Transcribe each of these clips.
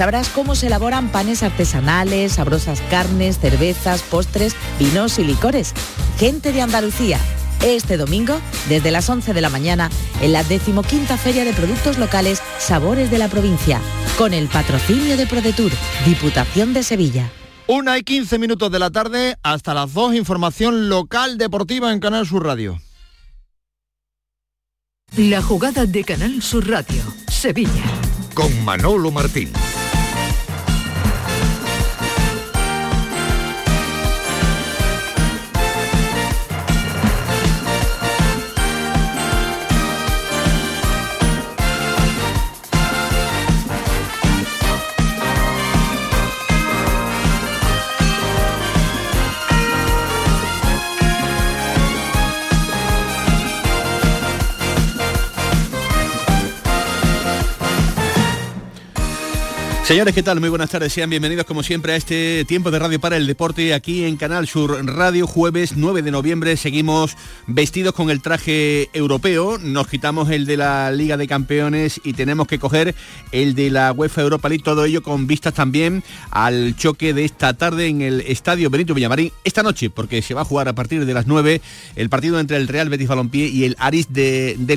Sabrás cómo se elaboran panes artesanales, sabrosas carnes, cervezas, postres, vinos y licores. Gente de Andalucía. Este domingo, desde las 11 de la mañana, en la decimoquinta Feria de Productos Locales Sabores de la Provincia, con el patrocinio de ProDetour, Diputación de Sevilla. Una y 15 minutos de la tarde, hasta las 2, información local deportiva en Canal Sur Radio. La jugada de Canal Sur Radio, Sevilla. Con Manolo Martín. Señores, ¿qué tal? Muy buenas tardes. Sean bienvenidos como siempre a este tiempo de radio para el deporte aquí en Canal Sur Radio, jueves 9 de noviembre. Seguimos vestidos con el traje europeo, nos quitamos el de la Liga de Campeones y tenemos que coger el de la UEFA Europa League, todo ello con vistas también al choque de esta tarde en el Estadio Benito Villamarín, esta noche, porque se va a jugar a partir de las 9 el partido entre el Real Betis Balompié y el Aris de, de.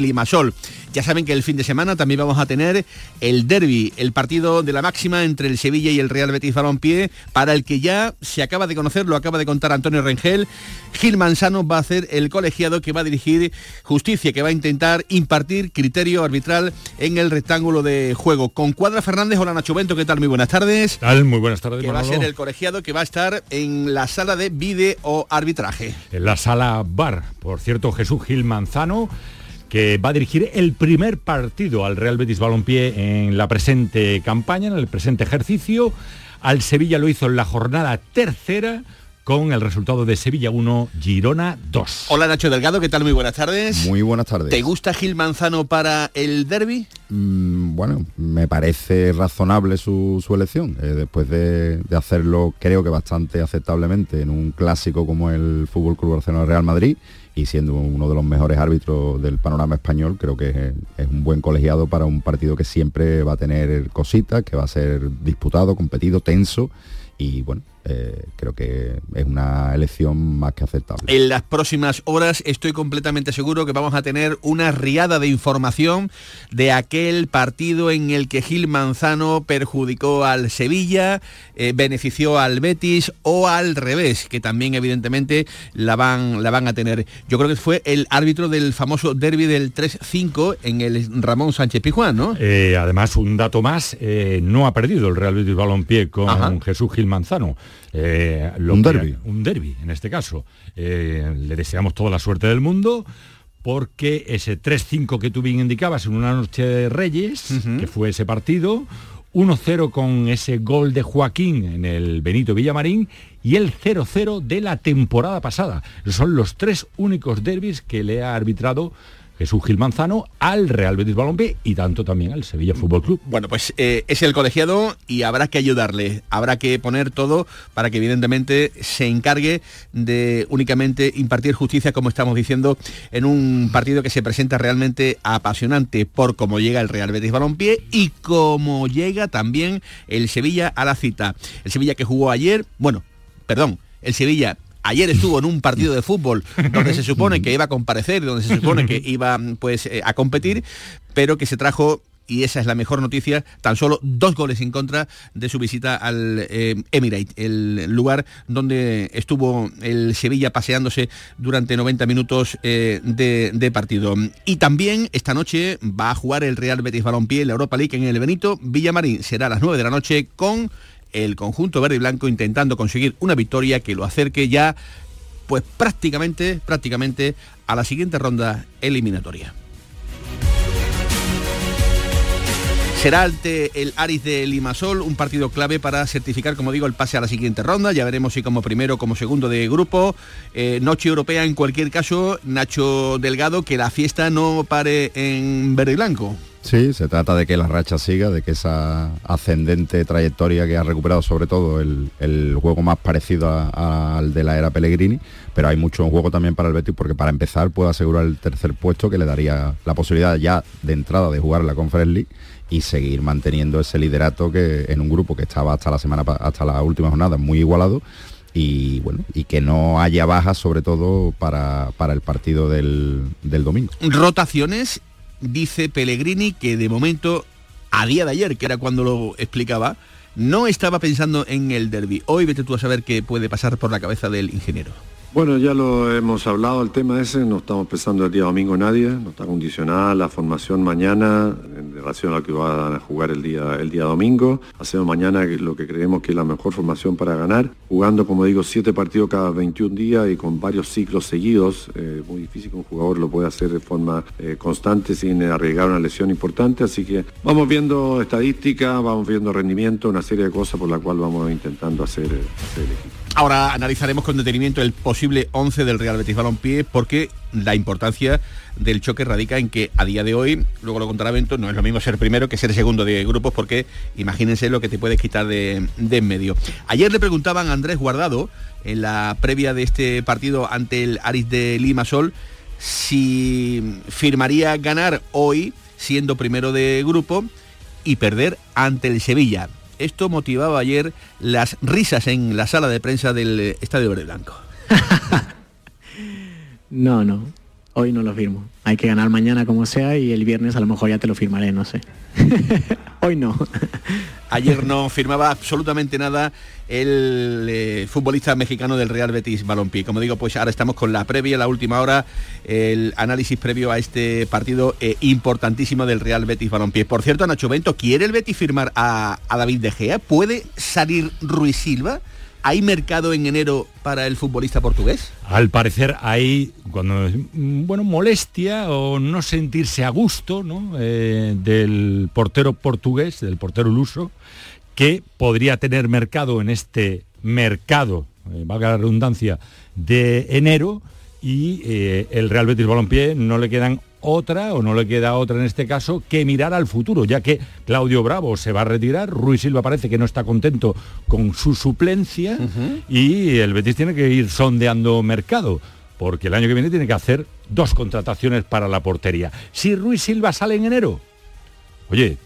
Ya saben que el fin de semana también vamos a tener el derby, el partido de la máxima entre el Sevilla y el Real Betis Balompié, para el que ya se acaba de conocer, lo acaba de contar Antonio Rengel. Gil Manzano va a ser el colegiado que va a dirigir justicia, que va a intentar impartir criterio arbitral en el rectángulo de juego. Con Cuadra Fernández, hola Nacho Bento, ¿qué tal? Muy buenas tardes. Tal, muy buenas tardes. Que va a ser el colegiado que va a estar en la sala de video arbitraje. En la sala bar, por cierto, Jesús Gil Manzano que va a dirigir el primer partido al Real Betis Balompié en la presente campaña, en el presente ejercicio. Al Sevilla lo hizo en la jornada tercera con el resultado de Sevilla 1, Girona 2. Hola Nacho Delgado, ¿qué tal? Muy buenas tardes. Muy buenas tardes. ¿Te gusta Gil Manzano para el derby? Mm, bueno, me parece razonable su, su elección. Eh, después de, de, hacerlo, creo que bastante aceptablemente en un clásico como el Fútbol Club Barcelona Real Madrid y siendo uno de los mejores árbitros del panorama español, creo que es, un buen colegiado para un partido que siempre va a tener cositas, que va a ser disputado, competido, tenso y bueno, eh, creo que es una elección más que aceptable. En las próximas horas estoy completamente seguro que vamos a tener una riada de información de aquel partido en el que Gil Manzano perjudicó al Sevilla, eh, benefició al Betis o al revés, que también evidentemente la van, la van a tener. Yo creo que fue el árbitro del famoso derby del 3-5 en el Ramón Sánchez Pijuán, ¿no? Eh, además, un dato más, eh, no ha perdido el Real Betis Balompié con Ajá. Jesús Gil Manzano. Eh, un derby. Un derby, en este caso. Eh, le deseamos toda la suerte del mundo porque ese 3-5 que tú bien indicabas en una noche de Reyes, uh -huh. que fue ese partido, 1-0 con ese gol de Joaquín en el Benito Villamarín y el 0-0 de la temporada pasada. Son los tres únicos derbis que le ha arbitrado Jesús Gil Manzano al Real Betis Balompié y tanto también al Sevilla Fútbol Club. Bueno, pues eh, es el colegiado y habrá que ayudarle, habrá que poner todo para que evidentemente se encargue de únicamente impartir justicia, como estamos diciendo, en un partido que se presenta realmente apasionante por cómo llega el Real Betis Balompié y cómo llega también el Sevilla a la cita. El Sevilla que jugó ayer, bueno, perdón, el Sevilla ayer estuvo en un partido de fútbol donde se supone que iba a comparecer, donde se supone que iba pues eh, a competir, pero que se trajo y esa es la mejor noticia, tan solo dos goles en contra de su visita al eh, Emirate, el lugar donde estuvo el Sevilla paseándose durante 90 minutos eh, de, de, partido. Y también esta noche va a jugar el Real Betis Balompié en la Europa League en el Benito Villamarín. Será a las 9 de la noche con el conjunto verde y blanco intentando conseguir una victoria que lo acerque ya pues prácticamente prácticamente a la siguiente ronda eliminatoria. Será el Aris de Limasol un partido clave para certificar, como digo, el pase a la siguiente ronda. Ya veremos si como primero como segundo de grupo. Eh, noche europea en cualquier caso, Nacho Delgado, que la fiesta no pare en verde y blanco. Sí, se trata de que la racha siga, de que esa ascendente trayectoria que ha recuperado sobre todo el, juego más parecido al de la era Pellegrini, pero hay mucho en juego también para el Betis porque para empezar puede asegurar el tercer puesto que le daría la posibilidad ya de entrada de jugar la Conference League y seguir manteniendo ese liderato que en un grupo que estaba hasta la semana hasta la última jornada muy igualado y bueno y que no haya bajas sobre todo para, para el partido del, del domingo. Rotaciones, dice Pellegrini que de momento a día de ayer, que era cuando lo explicaba, no estaba pensando en el derby. Hoy vete tú a saber qué puede pasar por la cabeza del ingeniero. Bueno, ya lo hemos hablado, el tema ese, no estamos pensando el día domingo nadie, no está condicionada la formación mañana en relación a lo que van a jugar el día, el día domingo. Hacemos mañana lo que creemos que es la mejor formación para ganar, jugando, como digo, siete partidos cada 21 días y con varios ciclos seguidos. Eh, muy difícil que un jugador lo pueda hacer de forma eh, constante sin arriesgar una lesión importante, así que vamos viendo estadística, vamos viendo rendimiento, una serie de cosas por la cual vamos intentando hacer, eh, hacer el equipo. Ahora analizaremos con detenimiento el posible 11 del Real Betis Balompié porque la importancia del choque radica en que a día de hoy, luego lo contará Bento, no es lo mismo ser primero que ser segundo de grupos porque imagínense lo que te puedes quitar de, en medio. Ayer le preguntaban a Andrés Guardado en la previa de este partido ante el Aris de Limasol si firmaría ganar hoy siendo primero de grupo y perder ante el Sevilla. Esto motivaba ayer las risas en la sala de prensa del Estadio Verde Blanco. no, no, hoy no lo firmo. Hay que ganar mañana como sea y el viernes a lo mejor ya te lo firmaré, no sé. hoy no. Ayer no firmaba absolutamente nada el eh, futbolista mexicano del Real Betis Balompié. Como digo, pues ahora estamos con la previa, la última hora, el análisis previo a este partido eh, importantísimo del Real Betis Balompié. Por cierto, Nacho Bento, ¿quiere el Betis firmar a, a David De Gea? ¿Puede salir Ruiz Silva? ¿Hay mercado en enero para el futbolista portugués? Al parecer hay, cuando, bueno, molestia o no sentirse a gusto eh, del portero portugués, del portero luso, que podría tener mercado en este mercado, eh, valga la redundancia, de enero y eh, el Real Betis Balompié no le quedan otra, o no le queda otra en este caso, que mirar al futuro, ya que Claudio Bravo se va a retirar, Ruiz Silva parece que no está contento con su suplencia y el Betis tiene que ir sondeando mercado, porque el año que viene tiene que hacer dos contrataciones para la portería. Si Ruiz Silva sale en enero, oye,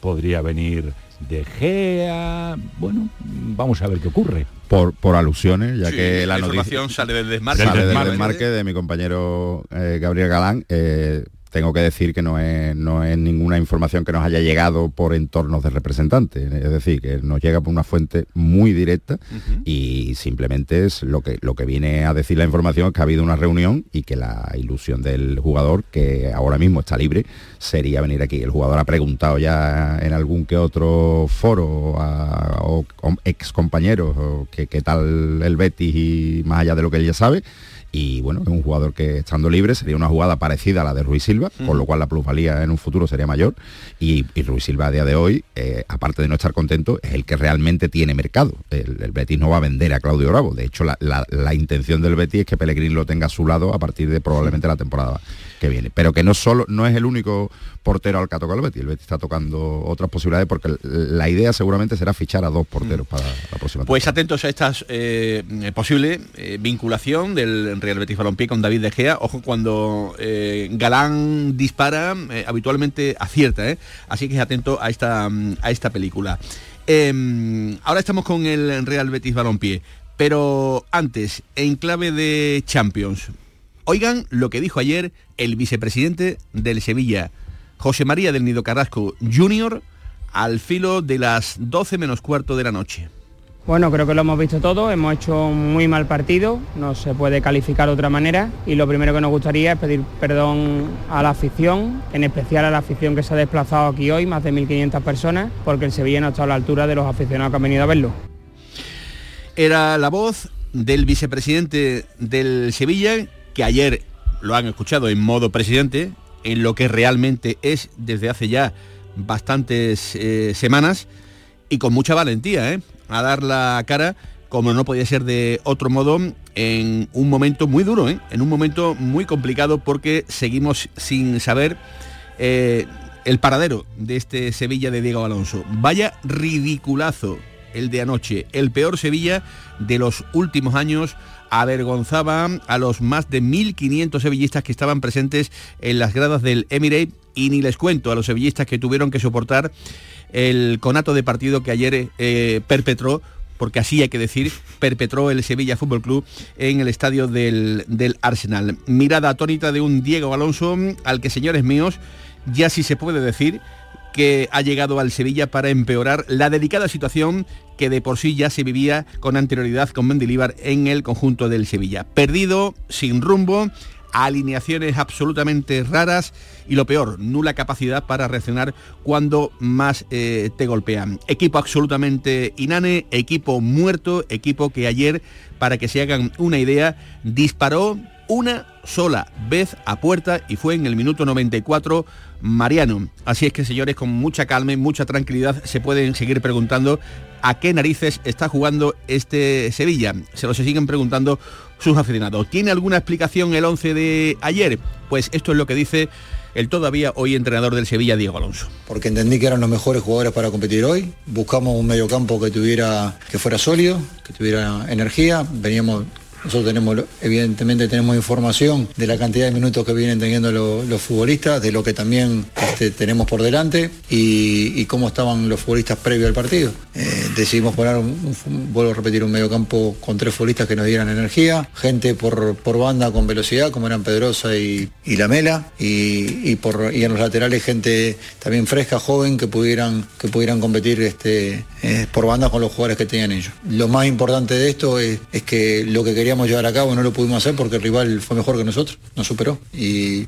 podría venir de Gea, bueno, vamos a ver qué ocurre. Por, por alusiones, ya que la, información sale del desmarque. Sale del desmarque de mi compañero eh, Gabriel Galán. Eh, tengo que decir que no es, no es ninguna información que nos haya llegado por entornos de representantes, es decir, que nos llega por una fuente muy directa y simplemente es lo que, lo que viene a decir la información es que ha habido una reunión y que la ilusión del jugador, que ahora mismo está libre, sería venir aquí. El jugador ha preguntado ya en algún que otro foro o ex compañeros qué tal el Betis y más allá de lo que él ya sabe y bueno, es un jugador que estando libre sería una jugada parecida a la de Ruiz Silva, por lo cual la plusvalía en un futuro sería mayor. Y, Ruiz Silva a día de hoy, eh, aparte de no estar contento, es el que realmente tiene mercado. El, Betis no va a vender a Claudio Bravo, de hecho la, la, intención del Betis es que Pellegrini lo tenga a su lado a partir de probablemente la temporada que viene, pero que no solo no es el único portero al que ha tocado el Betis, el Betis está tocando otras posibilidades porque la idea seguramente será fichar a dos porteros para la próxima Pues atentos a esta eh, posible eh, vinculación del Real Betis Balompié con David De Gea. Ojo, cuando eh, Galán dispara, eh, habitualmente acierta, ¿eh? así que atento a esta, a esta película. Em, ahora estamos con el Real Betis Balompié, pero antes, en clave de Champions, oigan lo que dijo ayer el vicepresidente del Sevilla, José María del Nido Carrasco Jr., al filo de las 12 menos cuarto de la noche. Bueno, creo que lo hemos visto todo, hemos hecho un muy mal partido, no se puede calificar de otra manera y lo primero que nos gustaría es pedir perdón a la afición, en especial a la afición que se ha desplazado aquí hoy, más de 1.500 personas, porque el Sevilla no está a la altura de los aficionados que han venido a verlo. Era la voz del vicepresidente del Sevilla, que ayer lo han escuchado en modo presidente, en lo que realmente es desde hace ya bastantes eh, semanas y con mucha valentía, ¿eh? a dar la cara, como no podía ser de otro modo, en un momento muy duro, ¿eh? en un momento muy complicado porque seguimos sin saber el paradero de este Sevilla de Diego Alonso. Vaya ridiculazo el de anoche, el peor Sevilla de los últimos años avergonzaba a los más de 1.500 sevillistas que estaban presentes en las gradas del Emirate Y ni les cuento a los sevillistas que tuvieron que soportar el conato de partido que ayer eh, perpetró porque así hay que decir, perpetró el Sevilla Fútbol Club en el estadio del, del Arsenal. Mirada atónita de un Diego Alonso al que, señores míos, ya sí se puede decir que ha llegado al Sevilla para empeorar la delicada situación que de por sí ya se vivía con anterioridad con Mendilibar en el conjunto del Sevilla. Perdido, sin rumbo, alineaciones absolutamente raras y lo peor, nula capacidad para reaccionar cuando más eh, te golpean. Equipo absolutamente inane, equipo muerto, equipo que ayer, para que se hagan una idea, disparó una sola vez a puerta y fue en el minuto 94 Mariano. Así es que señores, con mucha calma y mucha tranquilidad se pueden seguir preguntando a qué narices está jugando este Sevilla. Se lo siguen preguntando sus aficionados. ¿Tiene alguna explicación el 11 de ayer? Pues esto es lo que dice el todavía hoy entrenador del Sevilla, Diego Alonso. Porque entendí que eran los mejores jugadores para competir hoy. Buscamos un mediocampo que tuviera, que fuera sólido, que tuviera energía. Veníamos nosotros tenemos, evidentemente tenemos información de la cantidad de minutos que vienen teniendo los futbolistas, de lo que también este, tenemos por delante y, cómo estaban los futbolistas previo al partido. Eh, decidimos poner, un, vuelvo a repetir, un mediocampo con tres futbolistas que nos dieran energía, gente por, por banda con velocidad, como eran Pedrosa y, y Lamela, y, por, y en los laterales gente también fresca, joven, que pudieran, que pudieran competir este, eh, por banda con los jugadores que tenían ellos. Lo más importante de esto es, que lo que quería llevar a cabo, no lo pudimos hacer porque el rival fue mejor que nosotros, nos superó. Y,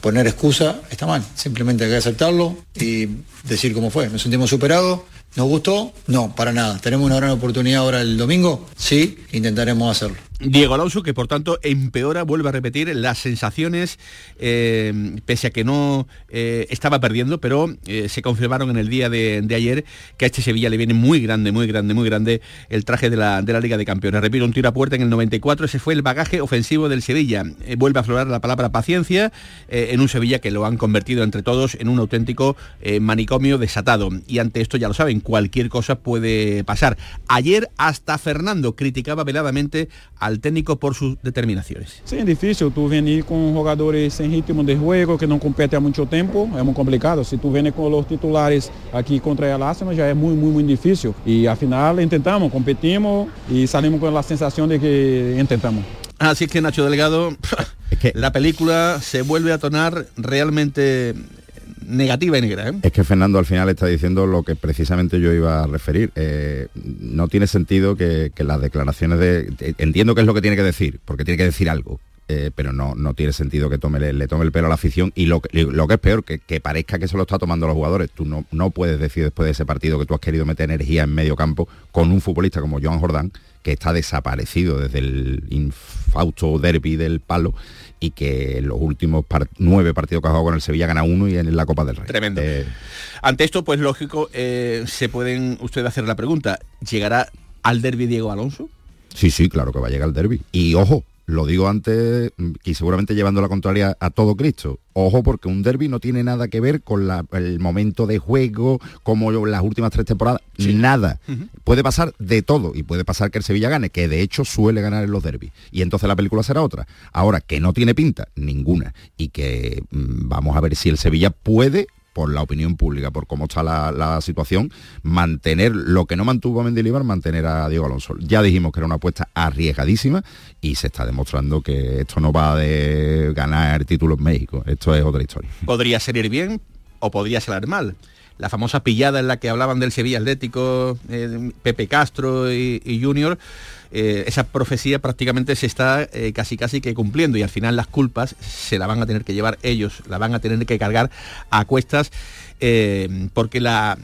poner excusa está mal, simplemente hay que aceptarlo y decir cómo fue. Nos sentimos superados, ¿nos gustó? No, para nada. ¿Tenemos una gran oportunidad ahora el domingo? Sí, intentaremos hacerlo. Diego Alonso, que por tanto empeora, vuelve a repetir las sensaciones, eh, pese a que no eh, estaba perdiendo, pero eh, se confirmaron en el día de, ayer que a este Sevilla le viene muy grande, muy grande, muy grande el traje de la, de la Liga de Campeones. Repito, un tiro a puerta en el 94, ese fue el bagaje ofensivo del Sevilla. vuelve a aflorar la palabra paciencia en un Sevilla que lo han convertido entre todos en un auténtico manicomio desatado. Y ante esto, ya lo saben, cualquier cosa puede pasar. Ayer hasta Fernando criticaba veladamente a al técnico por sus determinaciones. Sí, es difícil, tú vienes con jugadores sin ritmo de juego, que no competen a mucho tiempo, es muy complicado. Si tú vienes con los titulares aquí contra el Arsenal ya es muy, muy, muy difícil. Y al final intentamos, competimos y salimos con la sensación de que intentamos. Así que Nacho Delgado, la película se vuelve a tornar realmente negativa y negra. ¿eh? Es que Fernando al final está diciendo lo que precisamente yo iba a referir. Eh, no tiene sentido que, las declaraciones de, Entiendo que es lo que tiene que decir, porque tiene que decir algo. Eh, pero no, no tiene sentido que tome, le, tome el pelo a la afición y lo, lo que es peor, que, que, parezca que se lo está tomando los jugadores. Tú no, no puedes decir después de ese partido que tú has querido meter energía en medio campo con un futbolista como Joan Jordán, que está desaparecido desde el infausto derby del palo y que en los últimos nueve partidos que ha jugado con el Sevilla gana uno y en la Copa del Rey. Tremendo. Eh, Ante esto, pues lógico, eh, se pueden ustedes hacer la pregunta, ¿llegará al derby Diego Alonso? Sí, sí, claro que va a llegar al derby. Y ojo, lo digo antes y seguramente llevando la contraria a todo Cristo. Ojo porque un derby no tiene nada que ver con el momento de juego, como las últimas tres temporadas, nada. Puede pasar de todo y puede pasar que el Sevilla gane, que de hecho suele ganar en los derbis. Y entonces la película será otra. Ahora, que no tiene pinta, ninguna. Y que mm, vamos a ver si el Sevilla puede por la opinión pública, por cómo está la, situación, mantener lo que no mantuvo a Mendilibar, mantener a Diego Alonso. Ya dijimos que era una apuesta arriesgadísima y se está demostrando que esto no va de ganar títulos en México, esto es otra historia. Podría salir bien o podría salir mal la famosa pillada en la que hablaban del Sevilla Atlético, eh, Pepe Castro y, Junior, eh, esa profecía prácticamente se está eh, casi casi que cumpliendo y al final las culpas se la van a tener que llevar ellos, la van a tener que cargar a cuestas porque la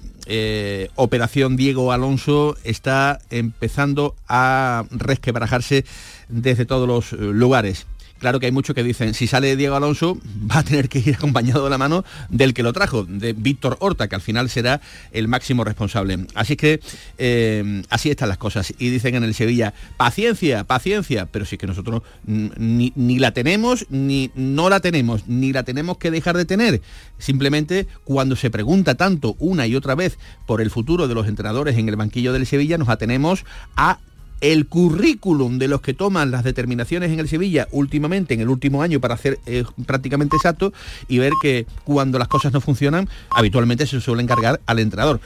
operación Diego Alonso está empezando a resquebrajarse desde todos los lugares. Claro que hay muchos que dicen, si sale Diego Alonso, va a tener que ir acompañado de la mano del que lo trajo, de Víctor Horta, que al final será el máximo responsable. Así que eh, así están las cosas. Y dicen en el Sevilla, paciencia, paciencia, pero si es que nosotros ni, ni la tenemos, ni no la tenemos, ni la tenemos que dejar de tener. Simplemente cuando se pregunta tanto una y otra vez por el futuro de los entrenadores en el banquillo del Sevilla, nos atenemos a el currículum de los que toman las determinaciones en el Sevilla últimamente, en el último año, para hacer eh, prácticamente exacto, y ver que cuando las cosas no funcionan, habitualmente se suele encargar al entrenador.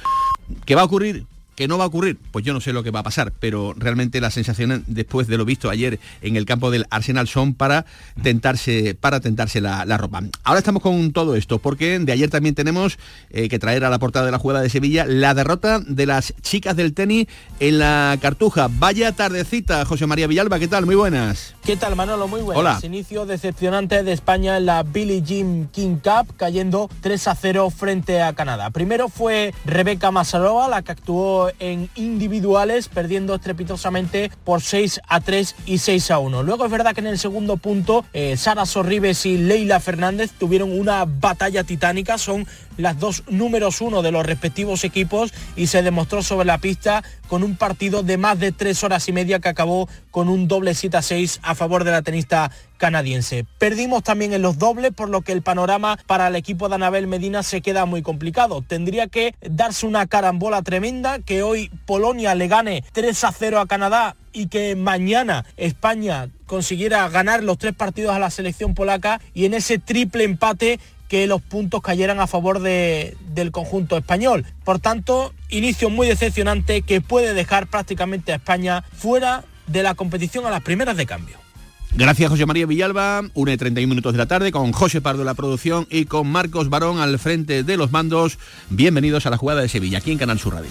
¿Qué va a ocurrir? ¿Que no va a ocurrir? Pues yo no sé lo que va a pasar, pero realmente las sensaciones después de lo visto ayer en el campo del Arsenal son para tentarse, para tentarse la, ropa. Ahora estamos con todo esto, porque de ayer también tenemos eh, que traer a la portada de la jugada de Sevilla la derrota de las chicas del tenis en la Cartuja. Vaya tardecita, José María Villalba, ¿qué tal? Muy buenas. ¿Qué tal, Manolo? Muy buenas. Hola. Inicio decepcionante de España en la Billie Jean King Cup, cayendo 3 a 0 frente a Canadá. Primero fue Rebeca Masarova, la que actuó en individuales, perdiendo estrepitosamente por 6 a 3 y 6 a 1. Luego es verdad que en el segundo punto, eh, Sara Sorribes y Leila Fernández tuvieron una batalla titánica, son las dos números uno de los respectivos equipos y se demostró sobre la pista con un partido de más de tres horas y media que acabó con un doble 7 a 6 a favor de la tenista canadiense. Perdimos también en los dobles, por lo que el panorama para el equipo de Anabel Medina se queda muy complicado. Tendría que darse una carambola tremenda, que hoy Polonia le gane 3 a 0 a Canadá y que mañana España consiguiera ganar los tres partidos a la selección polaca y en ese triple empate que los puntos cayeran a favor de, del conjunto español. Por tanto, inicio muy decepcionante que puede dejar prácticamente a España fuera de la competición a las primeras de cambio. Gracias José María Villalba, 1 y 31 minutos de la tarde con José Pardo en la producción y con Marcos Barón al frente de los mandos. Bienvenidos a la jugada de Sevilla, aquí en Canal Sur Radio.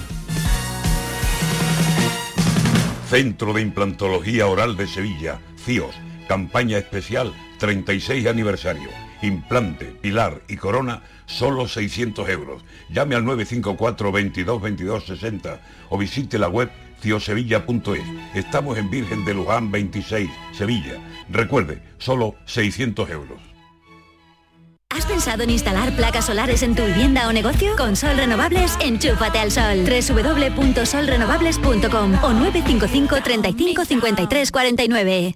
Centro de Implantología Oral de Sevilla, CIOS, campaña especial 36 aniversario implante, pilar y corona, solo 600 euros. Llame al 954 22 22 60 o visite la web ciosevilla.es. Estamos en Virgen de Luján 26, Sevilla. Recuerde, solo 600 euros. ¿Has pensado en instalar placas solares en tu vivienda o negocio? Con Sol Renovables, enchúfate al sol. www.solrenovables.com o 955 35 53 49.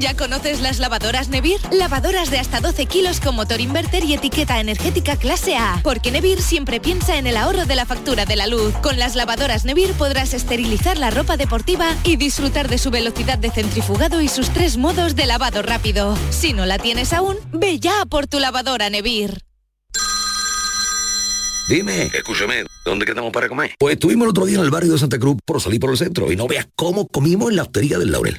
¿Ya conoces las lavadoras Nevir? Lavadoras de hasta 12 kilos con motor inverter y etiqueta energética clase A. Porque Nevir siempre piensa en el ahorro de la factura de la luz. Con las lavadoras Nevir podrás esterilizar la ropa deportiva y disfrutar de su velocidad de centrifugado y sus tres modos de lavado rápido. Si no la tienes aún, ve ya por tu lavadora Nevir. Dime, escúchame, ¿dónde quedamos para comer? Pues estuvimos el otro día en el barrio de Santa Cruz por salir por el centro y no veas cómo comimos en la hostería del Laurel.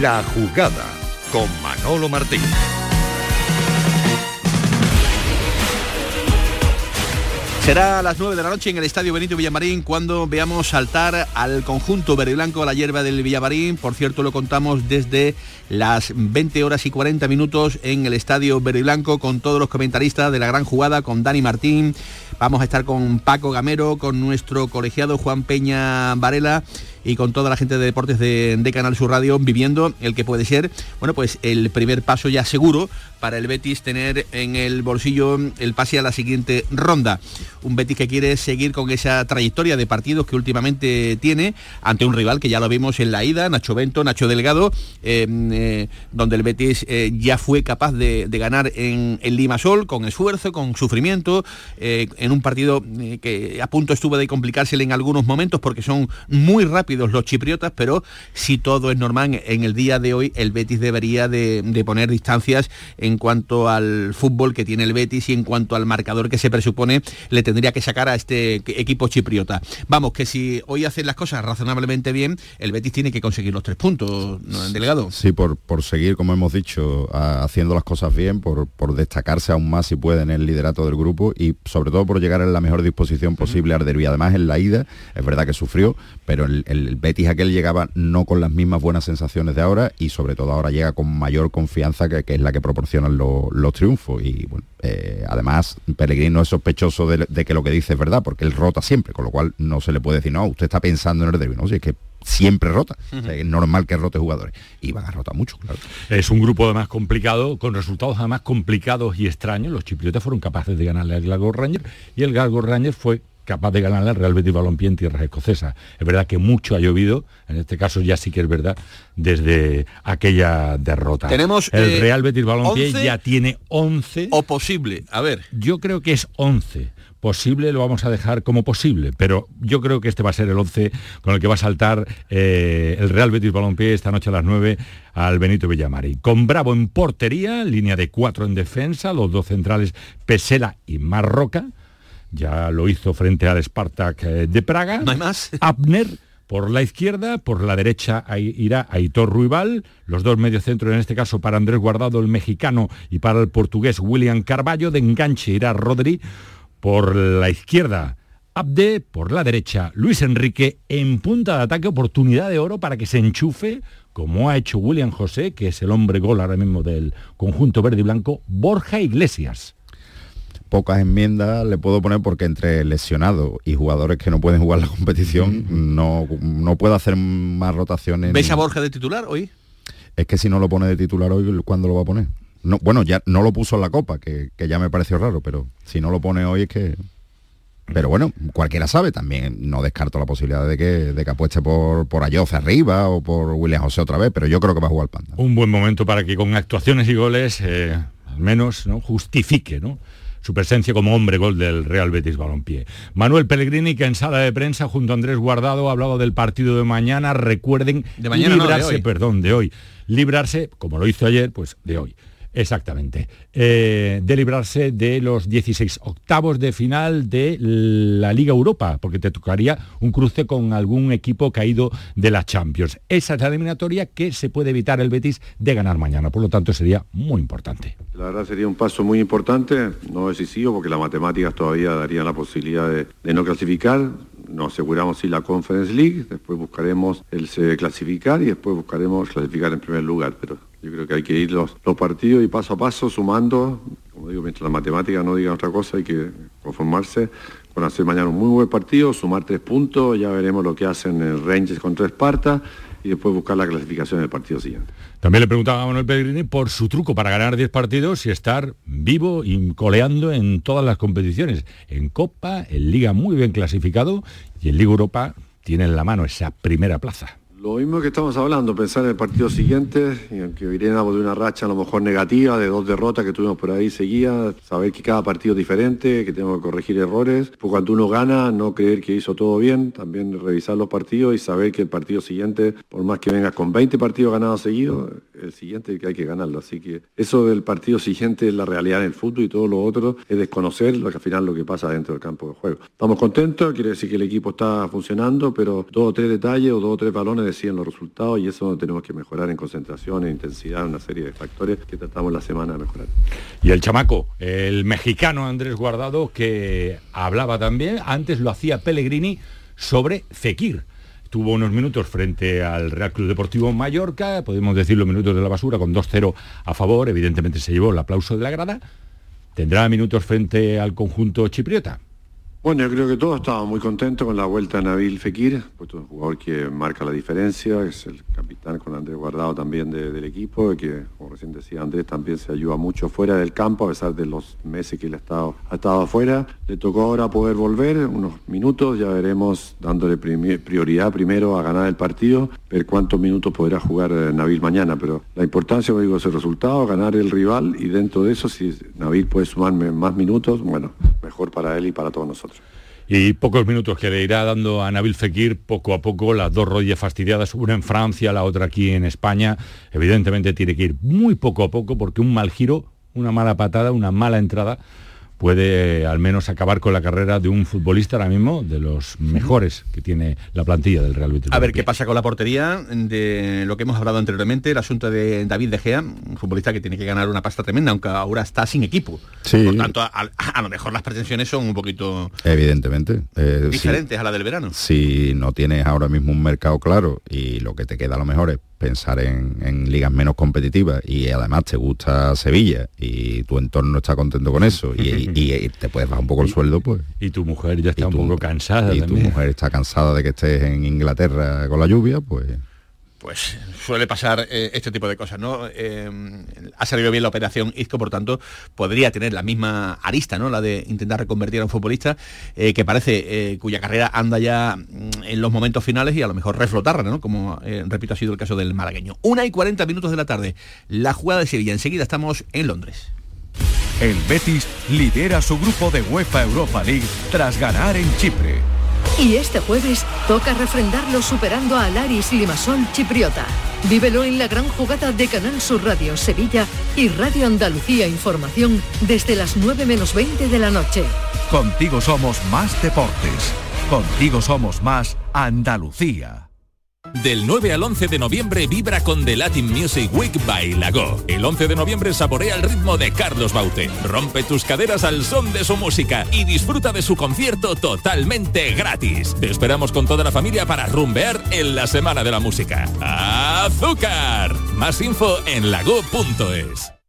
La jugada con Manolo Martín. Será a las 9 de la noche en el Estadio Benito Villamarín cuando veamos saltar al conjunto verde y blanco a la hierba del Villamarín. Por cierto, lo contamos desde las 20 horas y 40 minutos en el Estadio Verde Blanco con todos los comentaristas de la gran jugada, con Dani Martín. Vamos a estar con Paco Gamero, con nuestro colegiado Juan Peña Varela y con toda la gente de deportes de, Canal Sur Radio viviendo el que puede ser, bueno, pues el primer paso ya seguro para el Betis tener en el bolsillo el pase a la siguiente ronda. Un Betis que quiere seguir con esa trayectoria de partidos que últimamente tiene ante un rival que ya lo vimos en la ida, Nacho Bento, Nacho Delgado, em, eh, donde el Betis eh, ya fue capaz de, ganar en, Lima Limasol con esfuerzo, con sufrimiento, eh, en un partido que a punto estuvo de complicársele en algunos momentos porque son muy rápidos los chipriotas, pero si todo es normal, en el día de hoy el Betis debería de, poner distancias en cuanto al fútbol que tiene el Betis y en cuanto al marcador que se presupone le tendría que sacar a este equipo chipriota. Vamos, que si hoy hacen las cosas razonablemente bien, el Betis tiene que conseguir los tres puntos, ¿no, delegado? Sí, por, por seguir, como hemos dicho, haciendo las cosas bien, por, por destacarse aún más si puede en el liderato del grupo y sobre todo por llegar en la mejor disposición posible al derbi. Además, en la ida, es verdad que sufrió, pero el, el Betis aquel llegaba no con las mismas buenas sensaciones de ahora y sobre todo ahora llega con mayor confianza que, que es la que proporcionan lo- los triunfos. Y bueno, eh, además, Pellegrini no es sospechoso de, de que lo que dice es verdad, porque él rota siempre, con lo cual no se le puede decir, no, usted está pensando en el derbi, no, si es que siempre rota. O sea, es normal que rote jugadores. Y van a rotar mucho, claro. Es un grupo además complicado, con resultados además complicados y extraños. Los chipriotas fueron capaces de ganarle al Glasgow Rangers y el Glasgow Rangers fue capaz de ganarle al Real Betis Balompié en tierras escocesas. Es verdad que mucho ha llovido, en este caso ya sí que es verdad, desde aquella derrota. Tenemos, el eh, Real Betis Balompié 11 ya tiene 11. O posible, a ver. Yo creo que es 11. Posible lo vamos a dejar como posible, pero yo creo que este va a ser el 11 con el que va a saltar eh, el Real Betis Balompié esta noche a las 9 al Benito Villamari. Con Bravo en portería, línea de 4 en defensa, los dos centrales Pesela y Marroca. Ya lo hizo frente al Spartak eh, de Praga. No hay más. Abner por la izquierda, por la derecha irá Aitor Ruibal, los dos mediocentros en este caso para Andrés Guardado, el mexicano, y para el portugués William Carballo, de enganche irá Rodri, por la izquierda Abde, por la derecha Luis Enrique, en punta de ataque oportunidad de oro para que se enchufe, como ha hecho William José, que es el hombre gol ahora mismo del conjunto verde y blanco, Borja Iglesias. Pocas enmiendas le puedo poner porque entre lesionados y jugadores que no pueden jugar la competición no, no puedo hacer más rotaciones. ¿Ves a Borja de titular hoy? Es que si no lo pone de titular hoy, ¿cuándo lo va a poner? No, bueno, ya no lo puso en la copa, que, que ya me pareció raro, pero si no lo pone hoy es que... Pero bueno, cualquiera sabe, también no descarto la posibilidad de que, de que apueste por, por Ayoce arriba o por William José otra vez, pero yo creo que va a jugar el Panda. un buen momento para que con actuaciones y goles eh, al menos ¿no? justifique ¿no? Su presencia como hombre gol del Real Betis Balompié. Manuel Pellegrini que en sala de prensa junto a Andrés Guardado hablaba del partido de mañana, recuerden De mañana no, de librarse, perdón, de hoy, librarse, como lo hizo ayer, pues de hoy. Exactamente. Eh, de librarse de los 16 octavos de final de la Liga Europa, porque te tocaría un cruce con algún equipo caído de la Champions. Esa es la eliminatoria que se puede evitar el Betis de ganar mañana, por lo tanto sería muy importante. La verdad sería un paso muy importante, no decisivo, porque las matemáticas todavía darían la posibilidad de, no clasificar. Nos aseguramos sí la Conference League, después buscaremos el clasificar y después buscaremos clasificar en primer lugar. Pero yo creo que hay que ir los, los partidos y paso a paso sumando. Como digo, mientras las matemáticas no digan otra cosa, hay que conformarse con hacer mañana un muy buen partido, sumar tres puntos, ya veremos lo que hacen el Rangers contra Esparta y después buscar la clasificación del partido siguiente. También le preguntaba a Manuel Pellegrini por su truco para ganar 10 partidos y estar vivo y coleando en todas las competiciones. En Copa, en Liga muy bien clasificado y en Liga Europa tiene en la mano esa primera plaza. Lo mismo que estamos hablando, pensar en el partido siguiente, y aunque viríamos de una racha a lo mejor negativa, de dos derrotas que tuvimos por ahí seguidas, saber que cada partido es diferente, que tenemos que corregir errores, pues cuando uno gana, no creer que hizo todo bien, también revisar los partidos y saber que el partido siguiente, por más que vengas con 20 partidos ganados seguidos, el siguiente que hay que ganarlo. Así que eso del partido siguiente es la realidad en el fútbol y todo lo otro es desconocer lo que al final lo que pasa dentro del campo de juego. Estamos contentos, quiere decir que el equipo está funcionando, pero dos o tres detalles o dos o tres balones deciden los resultados y eso tenemos que mejorar en concentración, en intensidad, una serie de factores que tratamos la semana de mejorar. Y el chamaco, el mexicano Andrés Guardado, que hablaba también, antes lo hacía Pellegrini, sobre Fekir. Tuvo unos minutos frente al Real Club Deportivo Mallorca, podemos decir los minutos de la basura, con 2-0 a favor, evidentemente se llevó el aplauso de la grada. ¿Tendrá minutos frente al conjunto chipriota? Bueno, yo creo que todos estábamos muy contentos con la vuelta de Nabil Fekir, pues un jugador que marca la diferencia, es el capitán con Andrés Guardado también de- del equipo, que como recién decía Andrés también se ayuda mucho fuera del campo, a pesar de los meses que él ha estado, ha estado afuera. Le tocó ahora poder volver unos minutos, ya veremos dándole prioridad primero a ganar el partido, ver cuántos minutos podrá jugar eh, Nabil mañana, pero la importancia, como digo, es el resultado, ganar el rival y dentro de eso, si Nabil puede sumarme más minutos, bueno, mejor para él y para todos nosotros. Y pocos minutos que le irá dando a Nabil Fekir poco a poco las dos rodillas fastidiadas, una en Francia, la otra aquí en España. Evidentemente tiene que ir muy poco a poco porque un mal giro, una mala patada, una mala entrada puede eh, al menos acabar con la carrera de un futbolista ahora mismo de los mejores que tiene la plantilla del Real Betis. A ver qué pasa con la portería de lo que hemos hablado anteriormente, el asunto de David De Gea, un futbolista que tiene que ganar una pasta tremenda, aunque ahora está sin equipo. Sí. Por tanto, a, a lo mejor las pretensiones son un poquito Evidentemente. eh, diferentes a la del verano. si no tienes ahora mismo un mercado claro y lo que te queda a lo mejor es pensar en, en ligas menos competitivas y además te gusta Sevilla y tu entorno está contento con eso y, y- y te puedes bajar un poco el sueldo, pues. Y tu mujer ya está un poco cansada Y tu también. mujer está cansada de que estés en Inglaterra con la lluvia, pues Pues suele pasar eh, este tipo de cosas, ¿no? Eh, ha salido bien la operación Isco, por tanto, podría tener la misma arista, ¿no? La de intentar reconvertir a un futbolista eh, que parece cuya carrera anda ya mm, en los momentos finales y a lo mejor reflotarla, ¿no? Como, repito, ha sido el caso del malagueño. Una y 40 minutos de la tarde, la jugada de Sevilla. Enseguida estamos en Londres. El Betis lidera su grupo de UEFA Europa League tras ganar en Chipre. Y este jueves toca refrendarlo superando a Laris Limasol Chipriota. Vívelo en la gran jugada de Canal Sur Radio Sevilla y Radio Andalucía Información desde las 9 menos 20 de la noche. Contigo somos más deportes. Contigo somos más Andalucía. Del 9 al 11 de noviembre vibra con The Latin Music Week by Lago. El 11 de noviembre saborea el ritmo de Carlos Baute. Rompe tus caderas al son de su música y disfruta de su concierto totalmente gratis. Te esperamos con toda la familia para rumbear en la Semana de la Música. ¡Azúcar! Más info en lago.es.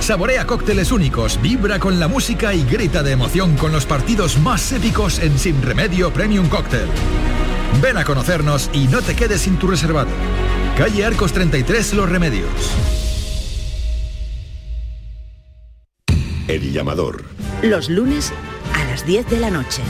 Saborea cócteles únicos, vibra con la música y grita de emoción con los partidos más épicos en Sin Remedio Premium Cóctel. Ven a conocernos y no te quedes sin tu reservado. Calle Arcos 33 Los Remedios. El llamador. Los lunes a las 10 de la noche.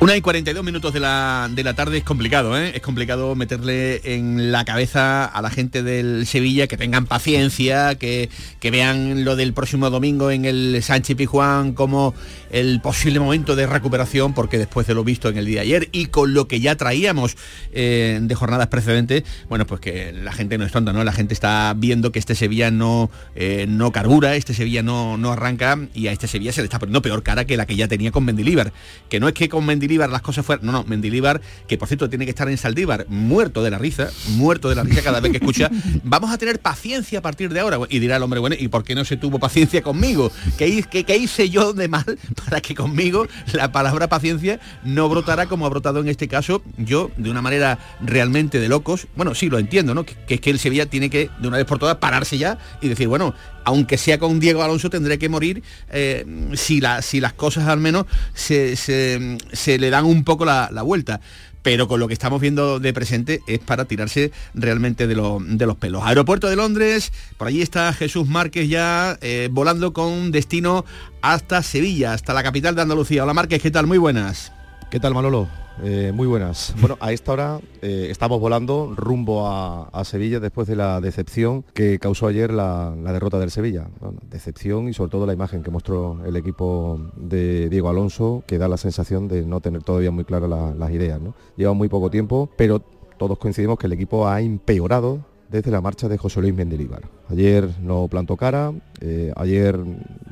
Una y 42 minutos de la, de la tarde es complicado, ¿eh? Es complicado meterle en la cabeza a la gente del Sevilla que tengan paciencia, que, que vean lo del próximo domingo en el Sánchez Pijuán como el posible momento de recuperación, porque después de lo visto en el día de ayer y con lo que ya traíamos eh, de jornadas precedentes, bueno, pues que la gente no es tonta, ¿no? La gente está viendo que este Sevilla no, eh, no carbura, este Sevilla no, no arranca y a este Sevilla se le está poniendo peor cara que la que ya tenía con Mendilíbar. Que no es que con Mendilíbar las cosas fueran... No, no, Mendilíbar, que por cierto tiene que estar en Saldívar, muerto de la risa, muerto de la risa cada vez que escucha, vamos a tener paciencia a partir de ahora. Y dirá el hombre, bueno, ¿y por qué no se tuvo paciencia conmigo? ¿Qué, hi- qué- qué hice yo de mal para que conmigo la palabra paciencia no brotara como ha brotado en este caso yo, de una manera realmente de locos? Bueno, sí, lo entiendo, ¿no? Que, que es que el Sevilla tiene que, de una vez por todas, pararse ya y decir, bueno, aunque sea con Diego Alonso, tendré que morir eh, si, si las cosas al menos se, se- se le dan un poco la, la vuelta. Pero con lo que estamos viendo de presente es para tirarse realmente de, lo- de los pelos. Aeropuerto de Londres, por allí está Jesús Márquez ya eh, volando con destino hasta Sevilla, hasta la capital de Andalucía. Hola Márquez, ¿qué tal? Muy buenas. ¿Qué tal Manolo? Eh, muy buenas. Bueno, a esta hora eh, estamos volando rumbo a, Sevilla después de la decepción que causó ayer la, derrota del Sevilla. Decepción y sobre todo la imagen que mostró el equipo de Diego Alonso, que da la sensación de no tener todavía muy claras la- las ideas. Lleva muy poco tiempo, pero todos coincidimos que el equipo ha empeorado desde la marcha de José Luis Mendilibar. Ayer no plantó cara, eh, ayer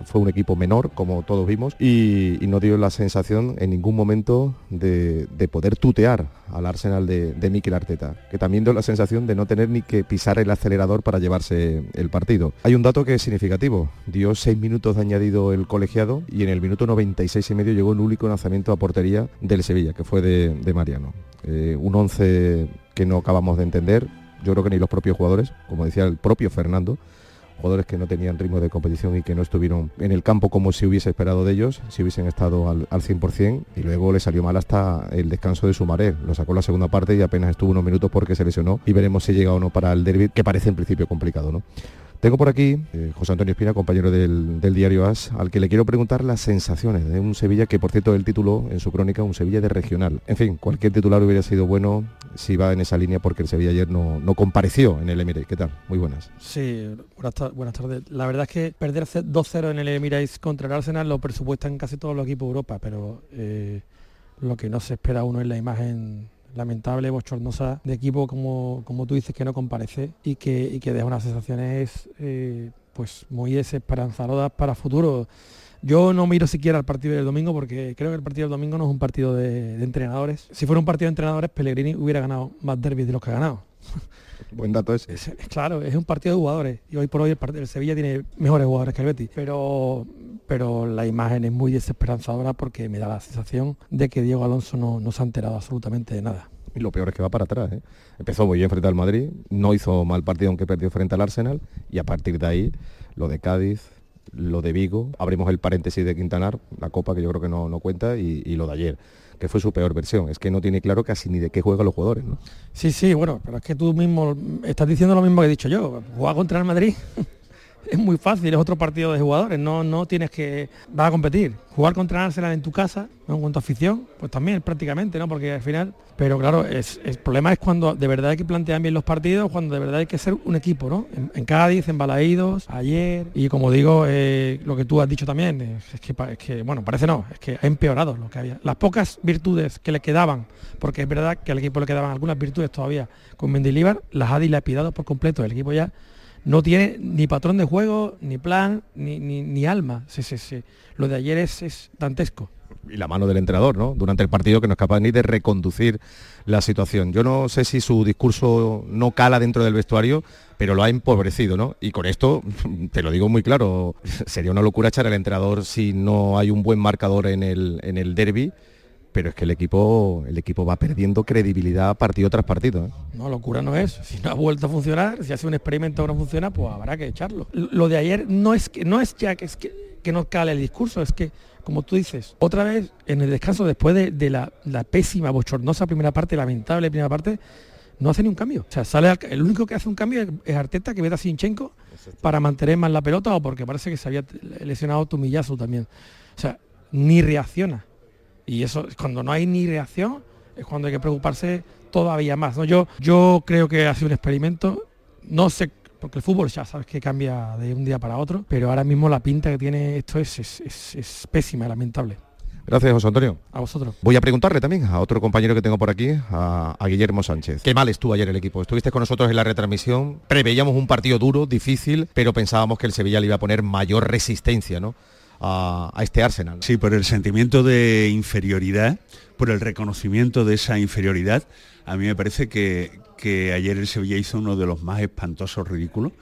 fue un equipo menor, como todos vimos, y, no dio la sensación en ningún momento de, poder tutear al Arsenal de, de Arteta, que también dio la sensación de no tener ni que pisar el acelerador para llevarse el partido. Hay un dato que es significativo, dio seis minutos de añadido el colegiado y en el minuto 96 y medio llegó el único lanzamiento a portería del Sevilla, que fue de, Mariano. Eh, un 11 que no acabamos de entender, yo creo que ni los propios jugadores, como decía el propio Fernando, jugadores que no tenían ritmo de competición y que no estuvieron en el campo como se hubiese esperado de ellos, si hubiesen estado al, 100% y luego le salió mal hasta el descanso de Sumaré, lo sacó la segunda parte y apenas estuvo unos minutos porque se lesionó y veremos si llega o no para el derby, que parece en principio complicado, ¿no? Tengo por aquí eh, José Antonio Espina, compañero del, diario AS, al que le quiero preguntar las sensaciones de un Sevilla que, por cierto, el título en su crónica, un Sevilla de regional. En fin, cualquier titular hubiera sido bueno si va en esa línea porque el Sevilla ayer no, no compareció en el Emirates. ¿Qué tal? Muy buenas. Sí, buenas, tardes. La verdad es que perder 2-0 en el Emirates contra el Arsenal lo presupuestan casi todos los equipos de Europa, pero eh, lo que no se espera uno es la imagen lamentable, bochornosa de equipo como, como tú dices que no comparece y que, que deja unas sensaciones eh, pues muy desesperanzadoras para futuro. Yo no miro siquiera el partido del domingo porque creo que el partido del domingo no es un partido de, de entrenadores. Si fuera un partido de entrenadores, Pellegrini hubiera ganado más derbis de los que ha ganado. Buen dato ese. claro, es un partido de jugadores y hoy por hoy el, Sevilla tiene mejores jugadores que el Betis, pero, pero la imagen es muy desesperanzadora porque me da la sensación de que Diego Alonso no, no se ha enterado absolutamente de nada. Y lo peor es que va para atrás. ¿eh? Empezó muy bien frente al Madrid, no hizo mal partido aunque perdió frente al Arsenal y a partir de ahí lo de Cádiz, lo de Vigo, abrimos el paréntesis de Quintanar, la copa que yo creo que no, no cuenta y, y lo de ayer que fue su peor versión. Es que no tiene claro casi ni de qué juegan los jugadores, ¿no? Sí, sí, bueno, pero es que tú mismo estás diciendo lo mismo que he dicho yo. Jugar contra el Madrid es muy fácil, es otro partido de jugadores, no, no tienes que... vas a competir. Jugar contra Arsenal en tu casa, ¿no? tu afición, pues también prácticamente, ¿no? Porque al final... Pero claro, es, el problema es cuando de verdad hay que plantear bien los partidos, cuando de verdad hay que ser un equipo, ¿no? En, Cádiz, en Balaídos, ayer, y como digo, eh, lo que tú has dicho también, es, que, que, bueno, parece no, es que ha empeorado lo que había. Las pocas virtudes que le quedaban, porque es verdad que al equipo le quedaban algunas virtudes todavía con Mendilibar, las ha dilapidado por completo. El equipo ya no tiene ni patrón de juego, ni plan, ni, ni, alma. Sí, sí, sí. Lo de ayer es, es, dantesco. Y la mano del entrenador, ¿no? Durante el partido que no es capaz ni de reconducir la situación. Yo no sé si su discurso no cala dentro del vestuario, pero lo ha empobrecido, ¿no? Y con esto, te lo digo muy claro, sería una locura echar al entrenador si no hay un buen marcador en el, en el derby pero es que el equipo el equipo va perdiendo credibilidad partido tras partido. ¿eh? No, locura no es. Si no ha vuelto a funcionar, si hace un experimento que no funciona, pues habrá que echarlo. Lo de ayer no es que no es ya que es que, que no cale el discurso, es que como tú dices, otra vez en el descanso después de, la, pésima, bochornosa primera parte, lamentable primera parte, no hace ni un cambio. O sea, sale el único que hace un cambio es Arteta que ve a Sinchenko para mantener más la pelota o porque parece que se había lesionado Tumillazo también. O sea, ni reacciona. Y eso, cuando no hay ni reacción, es cuando hay que preocuparse todavía más. ¿no? Yo, yo creo que ha sido un experimento, no sé, porque el fútbol ya sabes que cambia de un día para otro, pero ahora mismo la pinta que tiene esto es, es, pésima, lamentable. Gracias, José Antonio. A vosotros. Voy a preguntarle también a otro compañero que tengo por aquí, a, a, Guillermo Sánchez. ¿Qué mal estuvo ayer el equipo? Estuviste con nosotros en la retransmisión. Preveíamos un partido duro, difícil, pero pensábamos que el Sevilla le iba a poner mayor resistencia, ¿no? A, este Arsenal. Sí, por el sentimiento de inferioridad, por el reconocimiento de esa inferioridad, a mí me parece que, que ayer el Sevilla hizo uno de los más espantosos ridículos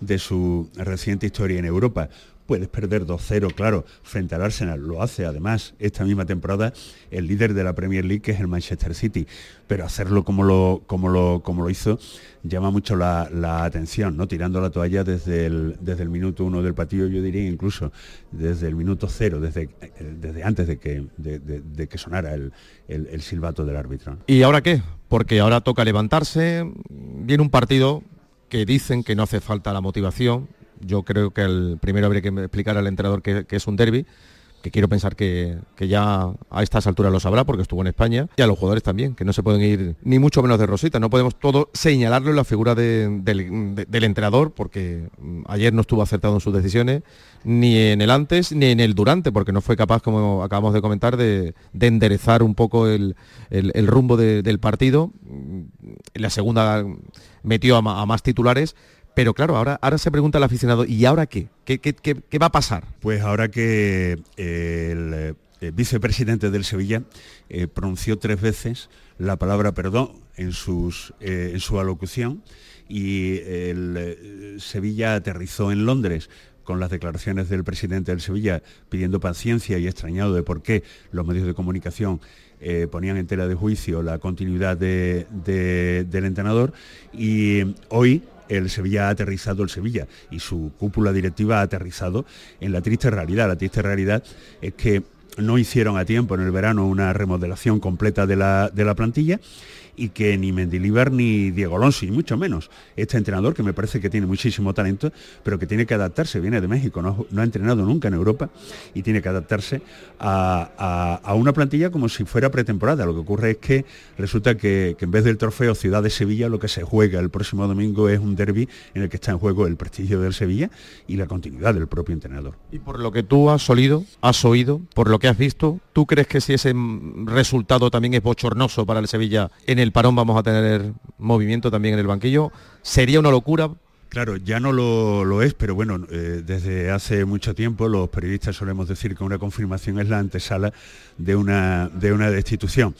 de su reciente historia en Europa puedes perder 2-0, claro, frente al Arsenal. Lo hace además esta misma temporada el líder de la Premier League, que es el Manchester City. Pero hacerlo como lo, como lo, como lo hizo llama mucho la, atención, ¿no? Tirando la toalla desde el, desde el minuto uno del partido, yo diría incluso desde el minuto cero, desde, desde antes de que, de, que sonara el, el silbato del árbitro. ¿Y ahora qué? Porque ahora toca levantarse, viene un partido que dicen que no hace falta la motivación, yo creo que el primero habría que explicar al entrenador que, es un derby, que quiero pensar que, ya a estas alturas lo sabrá porque estuvo en España, y a los jugadores también, que no se pueden ir ni mucho menos de rosita, no podemos todo señalarlo en la figura del, entrenador, porque mm, ayer no estuvo acertado en sus decisiones, ni en el antes ni en el durante, porque no fue capaz, como acabamos de comentar, de, enderezar un poco el, rumbo del partido. En la segunda metió a más titulares, Pero claro, ahora, ahora se pregunta el aficionado, ¿y ahora qué? ¿Qué, qué, qué, va a pasar? Pues ahora que eh, el, eh, vicepresidente del Sevilla eh, pronunció tres veces la palabra perdón en, sus, en su alocución y el Sevilla aterrizó en Londres con las declaraciones del presidente del Sevilla pidiendo paciencia y extrañado de por qué los medios de comunicación ponían en tela de juicio la continuidad de- de- del entrenador y hoy el Sevilla ha aterrizado el Sevilla y su cúpula directiva ha aterrizado en la triste realidad. La triste realidad es que no hicieron a tiempo en el verano una remodelación completa de la, de la plantilla y que ni Mendilibar ni Diego Alonso, y mucho menos este entrenador que me parece que tiene muchísimo talento, pero que tiene que adaptarse, viene de México, no, ha entrenado nunca en Europa y tiene que adaptarse a, a- una plantilla como si fuera pretemporada. Lo que ocurre es que resulta que, en vez del trofeo Ciudad de Sevilla, lo que se juega el próximo domingo es un derby en el que está en juego el prestigio del Sevilla y la continuidad del propio entrenador. Y por lo que tú has olido, has oído, por lo que has visto, ¿tú crees que si ese resultado también es bochornoso para el Sevilla, en el parón vamos a tener movimiento también en el banquillo? ¿Sería una locura? Claro, ya no lo, es, pero bueno, eh, desde hace mucho tiempo los periodistas solemos decir que una confirmación es la antesala de una destitución.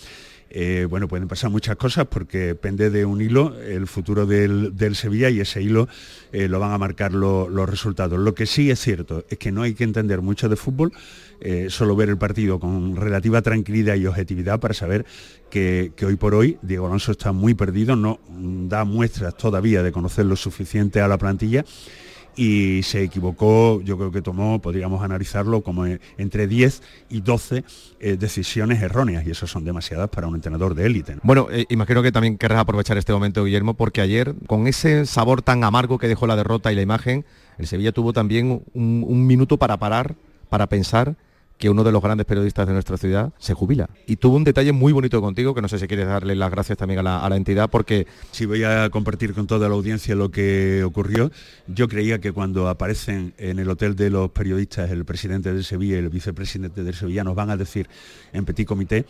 Eh, bueno, pueden pasar muchas cosas porque pende de un hilo el futuro del, Sevilla y ese hilo eh, lo van a marcar lo- los resultados. Lo que sí es cierto es que no hay que entender mucho de fútbol, eh, solo ver el partido con relativa tranquilidad y objetividad para saber que, hoy por hoy Diego Alonso está muy perdido, no da muestras todavía de conocer lo suficiente a la plantilla y se equivocó, yo creo que tomó, podríamos analizarlo como eh, entre 10 y 12 eh, decisiones erróneas y eso son demasiadas para un entrenador de élite. ¿no? Bueno, eh, imagino que también querrás aprovechar este momento, Guillermo, porque ayer, con ese sabor tan amargo que dejó la derrota y la imagen, el Sevilla tuvo también un minuto para parar, para pensar que uno de los grandes periodistas de nuestra ciudad se jubila. Y tuvo un detalle muy bonito contigo, que no sé si quieres darle las gracias también a la, entidad, porque... Si voy a compartir con toda la audiencia lo que ocurrió, yo creía que cuando aparecen en el hotel de los periodistas el presidente del Sevilla y el vicepresidente del Sevilla nos van a decir en petit comité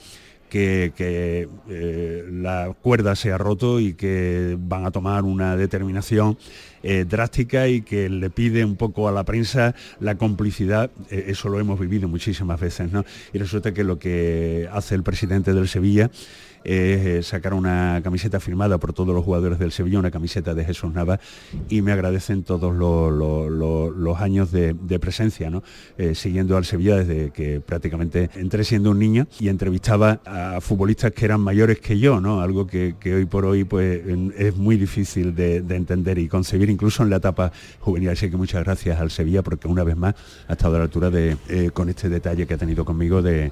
que, eh, la cuerda se ha roto y que van a tomar una determinación eh, drástica y que le pide un poco a la prensa la complicidad, eh, eso lo hemos vivido muchísimas veces, ¿no? Y resulta que lo que hace el presidente del Sevilla eh, sacar una camiseta firmada por todos los jugadores del Sevilla, una camiseta de Jesús Nava, y me agradecen todos los, años de, presencia. Eh, siguiendo al Sevilla desde que prácticamente entré siendo un niño y entrevistaba a futbolistas que eran mayores que yo, ¿no? Algo que, hoy por hoy pues, es muy difícil de, de entender y concebir, incluso en la etapa juvenil. Así que muchas gracias al Sevilla porque una vez más ha estado a la altura de, eh, con este detalle que ha tenido conmigo de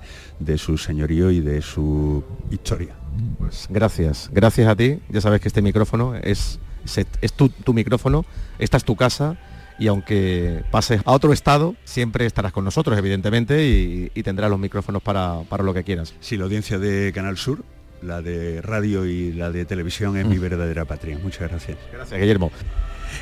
su señorío y de su historia. Pues gracias, gracias a ti. Ya sabes que este micrófono es, es, es tu, tu micrófono, esta es tu casa y aunque pases a otro estado, siempre estarás con nosotros, evidentemente, y, y tendrás los micrófonos para, para lo que quieras. Sí, la audiencia de Canal Sur, la de radio y la de televisión es mi verdadera patria. Muchas gracias. Gracias, Guillermo.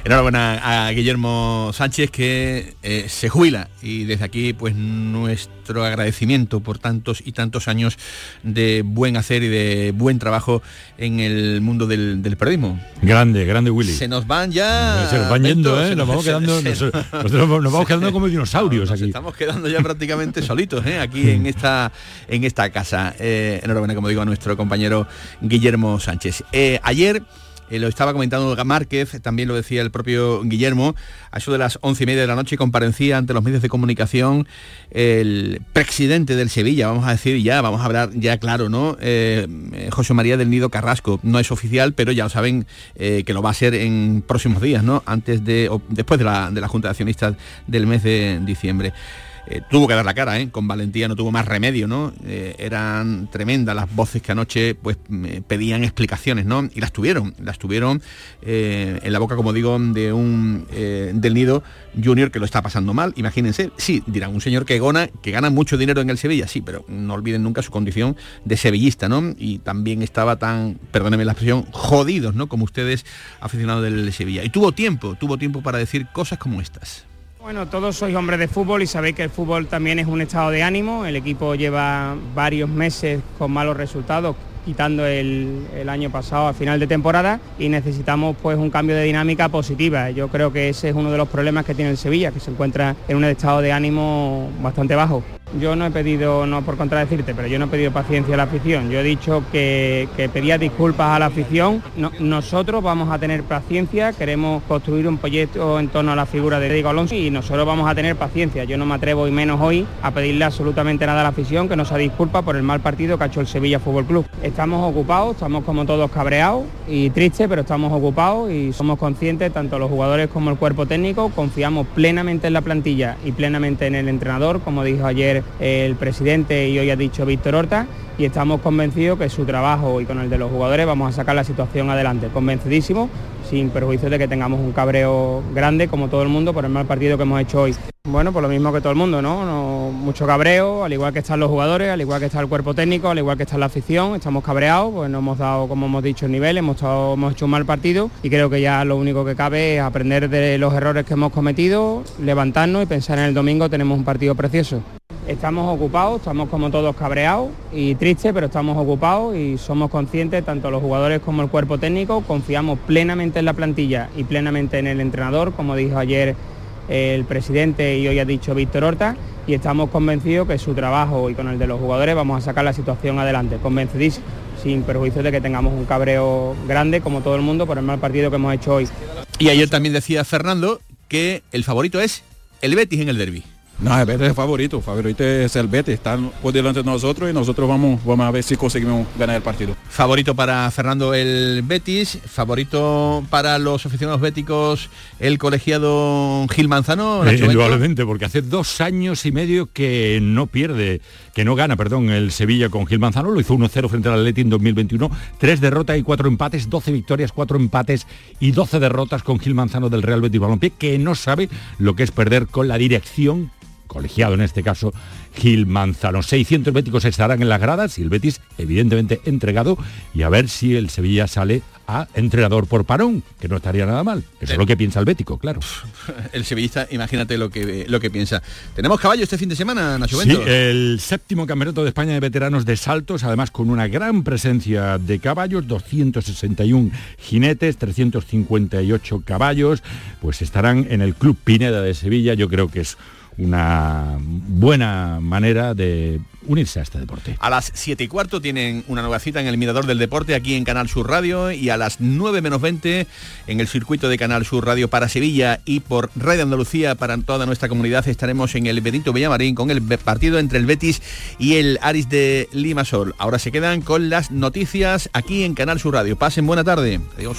Enhorabuena a Guillermo Sánchez que eh, se jubila y desde aquí pues nuestro agradecimiento por tantos y tantos años de buen hacer y de buen trabajo en el mundo del, del periodismo. Grande, grande Willy. Se nos van ya. Se nos van yendo, ¿eh? Nos vamos quedando, se- nos, se- nosotros nos vamos quedando como dinosaurios Nos aquí. estamos quedando ya prácticamente solitos ¿eh? aquí en esta en esta casa. Eh, enhorabuena, como digo, a nuestro compañero Guillermo Sánchez. Ayer eh, lo estaba comentando Márquez, también lo decía el propio Guillermo, a eso de las once y media de la noche comparecía ante los medios de comunicación el presidente del Sevilla, vamos a decir ya, vamos a hablar ya claro, ¿no? Eh, eh, José María del Nido Carrasco, no es oficial, pero ya lo saben que lo va a ser en próximos días, ¿no? Antes de, o después de la, de la Junta de Accionistas del mes de diciembre. Eh, tuvo que dar la cara, ¿eh? con valentía no tuvo más remedio, ¿no? Eh, eran tremendas las voces que anoche pues me pedían explicaciones, ¿no? Y las tuvieron, las tuvieron eh, en la boca, como digo, de un eh, del nido junior que lo está pasando mal. Imagínense, sí, dirán, un señor que gana, que gana mucho dinero en el Sevilla, sí, pero no olviden nunca su condición de sevillista, ¿no? Y también estaba tan, perdónenme la expresión, jodidos, ¿no? Como ustedes, aficionados del Sevilla. Y tuvo tiempo, tuvo tiempo para decir cosas como estas. Bueno, todos sois hombres de fútbol y sabéis que el fútbol también es un estado de ánimo. El equipo lleva varios meses con malos resultados quitando el, año pasado a final de temporada y necesitamos pues un cambio de dinámica positiva. Yo creo que ese es uno de los problemas que tiene el Sevilla, que se encuentra en un estado de ánimo bastante bajo. Yo no he pedido, no por contradecirte, pero yo no he pedido paciencia a la afición. Yo he dicho que, pedía disculpas a la afición. No- nosotros vamos a tener paciencia, queremos construir un proyecto en torno a la figura de Diego Alonso y nosotros vamos a tener paciencia. Yo no me atrevo y menos hoy a pedirle absolutamente nada a la afición que nos disculpa por el mal partido que ha hecho el Sevilla Fútbol Club. Estamos ocupados, estamos como todos cabreados y tristes, pero estamos ocupados y somos conscientes, tanto los jugadores como el cuerpo técnico, confiamos plenamente en la plantilla y plenamente en el entrenador, como dijo ayer el presidente y hoy ha dicho Víctor Horta, y estamos convencidos que su trabajo y con el de los jugadores vamos a sacar la situación adelante, convencidísimo, sin perjuicio de que tengamos un cabreo grande como todo el mundo por el mal partido que hemos hecho hoy. Bueno, por lo mismo que todo el mundo, ¿no? No- mucho cabreo, al igual que están los jugadores, al igual que está el cuerpo técnico, al igual que está la afición, estamos cabreados, pues no hemos dado, como hemos dicho, el nivel, hemos, estado- hemos hecho un mal partido y creo que ya lo único que cabe es aprender de los errores que hemos cometido, levantarnos y pensar en el domingo tenemos un partido precioso. Estamos ocupados, estamos como todos cabreados y tristes, pero estamos ocupados y somos conscientes, tanto los jugadores como el cuerpo técnico, confiamos plenamente en la plantilla y plenamente en el entrenador, como dijo ayer el presidente y hoy ha dicho Víctor Horta, y estamos convencidos que su trabajo y con el de los jugadores vamos a sacar la situación adelante, convencidísimo, sin perjuicio de que tengamos un cabreo grande, como todo el mundo, por el mal partido que hemos hecho hoy. Y ayer también decía Fernando que el favorito es el Betis en el derby. No, el Betis es favorito, favorito es el Betis, está por delante de nosotros y nosotros vamos, vamos a ver si conseguimos ganar el partido. Favorito para Fernando el Betis, favorito para los aficionados béticos el colegiado Gil Manzano. Eh, indudablemente, porque hace dos años y medio que no pierde, que no gana, perdón, el Sevilla con Gil Manzano, lo hizo 1-0 frente al Atleti en 2021, tres derrotas y cuatro empates, 12 victorias, cuatro empates y 12 derrotas con Gil Manzano del Real Betis Balompié, que no sabe lo que es perder con la dirección colegiado en este caso Gil Manzano. 600 béticos estarán en las gradas y el Betis evidentemente entregado y a ver si el Sevilla sale a entrenador por parón, que no estaría nada mal. Eso es lo que piensa el bético, claro. El sevillista, imagínate lo que, lo que piensa. Tenemos caballo este fin de semana, Nacho Sí, el séptimo campeonato de España de veteranos de saltos, además con una gran presencia de caballos, 261 jinetes, 358 caballos, pues estarán en el Club Pineda de Sevilla. Yo creo que es una buena manera de unirse a este deporte. A las 7 y cuarto tienen una nueva cita en el Mirador del Deporte aquí en Canal Sur Radio y a las 9 menos 20 en el circuito de Canal Sur Radio para Sevilla y por Radio Andalucía para toda nuestra comunidad estaremos en el Benito Villamarín con el partido entre el Betis y el Aris de Limasol. Ahora se quedan con las noticias aquí en Canal Sur Radio. Pasen buena tarde. Adiós.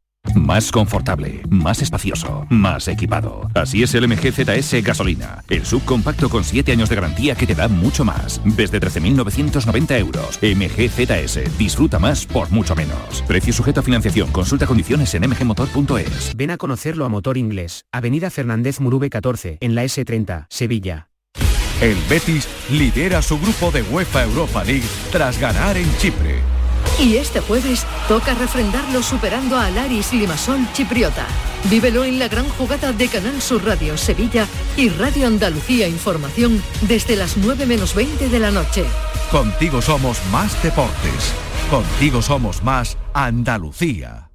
Más confortable, más espacioso, más equipado. Así es el MG ZS gasolina, el subcompacto con 7 años de garantía que te da mucho más. Desde 13.990 euros. MG ZS, disfruta más por mucho menos. Precio sujeto a financiación, consulta condiciones en mgmotor.es. Ven a conocerlo a Motor Inglés, Avenida Fernández Murube 14, en la S30, Sevilla. El Betis lidera su grupo de UEFA Europa League tras ganar en Chipre. Y este jueves toca refrendarlo superando a Alaris Limasol Chipriota. Vívelo en la gran jugada de Canal Sur Radio Sevilla y Radio Andalucía Información desde las 9 menos 20 de la noche. Contigo somos más deportes. Contigo somos más Andalucía.